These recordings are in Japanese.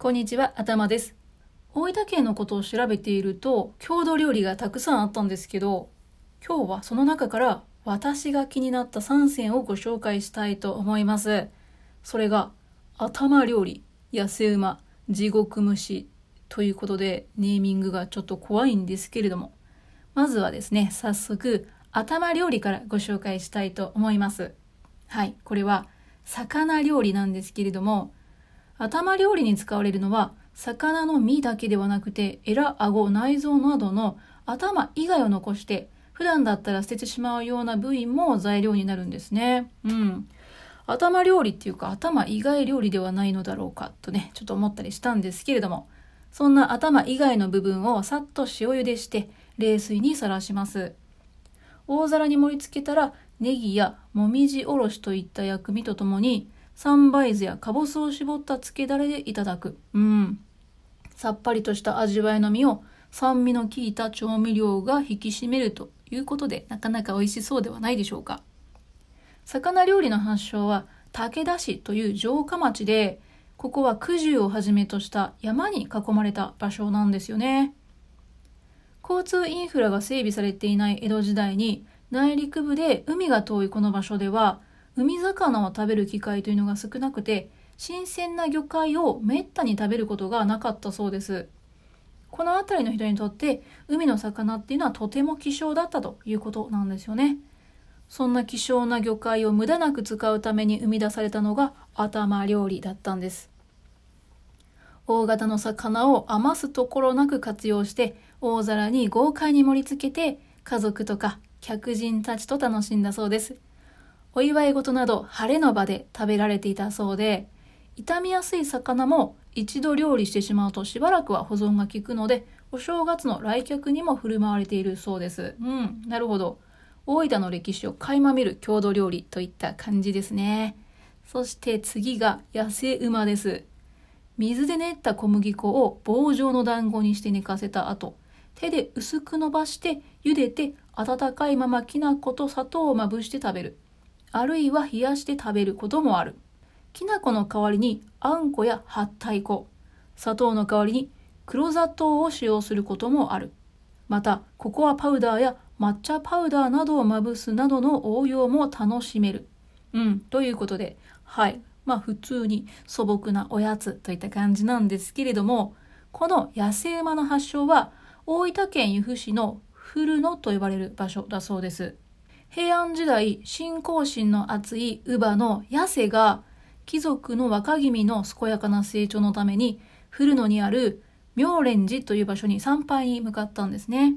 こんにちは、頭です。大分県のことを調べていると、郷土料理がたくさんあったんですけど、今日はその中から私が気になった3選をご紹介したいと思います。それが、頭料理、痩せ馬、地獄蒸しということで、ネーミングがちょっと怖いんですけれども、まずはですね、早速、頭料理からご紹介したいと思います。はい、これは、魚料理なんですけれども、頭料理に使われるのは魚の身だけではなくてエラ、顎、内臓などの頭以外を残して普段だったら捨ててしまうような部位も材料になるんですね。うん。頭料理っていうか頭以外料理ではないのだろうかとね、ちょっと思ったりしたんですけれども、そんな頭以外の部分をさっと塩茹でして冷水にさらします。大皿に盛り付けたらネギやもみじおろしといった薬味とともに三杯酢やかぼすを絞った漬けだれでいただく。うん。さっぱりとした味わいの身を酸味の効いた調味料が引き締めるということでなかなか美味しそうではないでしょうか。魚料理の発祥は武田市という城下町で、ここは九十をはじめとした山に囲まれた場所なんですよね。交通インフラが整備されていない江戸時代に内陸部で海が遠いこの場所では海魚を食べる機会というのが少なくて新鮮な魚介をめったに食べることがなかったそうです。この辺りの人にとって海の魚っていうのはとても希少だったということなんですよね。そんな希少な魚介を無駄なく使うために生み出されたのが頭料理だったんです。大型の魚を余すところなく活用して大皿に豪快に盛り付けて家族とか客人たちと楽しんだそうです。お祝い事など晴れの場で食べられていたそうで傷みやすい魚も一度料理してしまうとしばらくは保存が効くのでお正月の来客にも振る舞われているそうです。うんなるほど。大分の歴史を垣間見る郷土料理といった感じですね。そして次が野生馬です。水で練った小麦粉を棒状の団子にして寝かせた後手で薄く伸ばして茹でて温かいままきな粉と砂糖をまぶして食べる。あるいは冷やして食べることもある。きな粉の代わりにあんこやはったい粉砂糖の代わりに黒砂糖を使用することもある。またココアパウダーや抹茶パウダーなどをまぶすなどの応用も楽しめる。うんということではい。まあ普通に素朴なおやつといった感じなんですけれどもこの野生馬の発祥は大分県由布市の古野と呼ばれる場所だそうです。平安時代、信仰心の厚い乳母の八瀬が貴族の若君の健やかな成長のために古野にある妙蓮寺という場所に参拝に向かったんですね。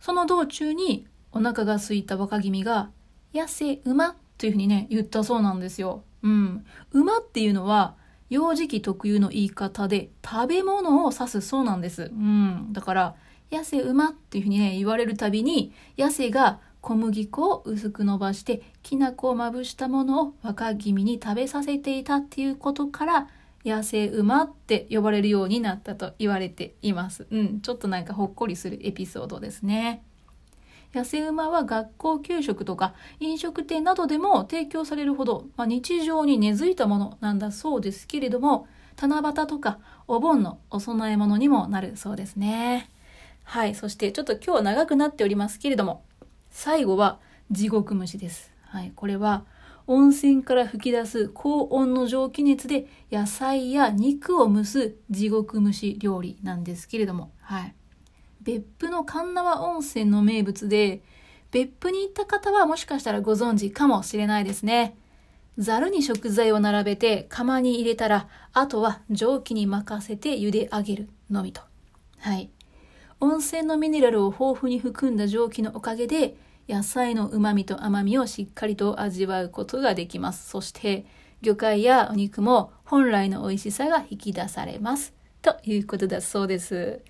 その道中にお腹が空いた若君が八瀬馬というふうにね、言ったそうなんですよ。うん。馬っていうのは幼児期特有の言い方で食べ物を指すそうなんです。うん。だから、痩せ馬っていうふうにね、言われるたびに、痩せが小麦粉を薄く伸ばして、きな粉をまぶしたものを若君に食べさせていたっていうことから、野生馬って呼ばれるようになったと言われています。うん、ちょっとなんかほっこりするエピソードですね。野生馬は学校給食とか飲食店などでも提供されるほど、まあ、日常に根付いたものなんだそうですけれども、七夕とかお盆のお供え物にもなるそうですね。はい。そしてちょっと今日は長くなっておりますけれども、最後は地獄蒸しです。はい。これは温泉から吹き出す高温の蒸気熱で野菜や肉を蒸す地獄蒸し料理なんですけれども、はい。別府の神縄温泉の名物で、別府に行った方はもしかしたらご存知かもしれないですね。ざるに食材を並べて釜に入れたら、あとは蒸気に任せて茹で上げるのみと。はい。温泉のミネラルを豊富に含んだ蒸気のおかげで、野菜の旨味と甘みをしっかりと味わうことができます。そして、魚介やお肉も本来の美味しさが引き出されます。ということだそうです。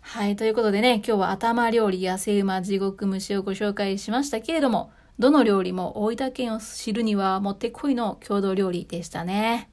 はい。ということでね、今日は頭料理、野生馬、地獄蒸しをご紹介しましたけれども、どの料理も大分県を知るにはもってこいの郷土料理でしたね。